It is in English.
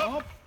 Hop.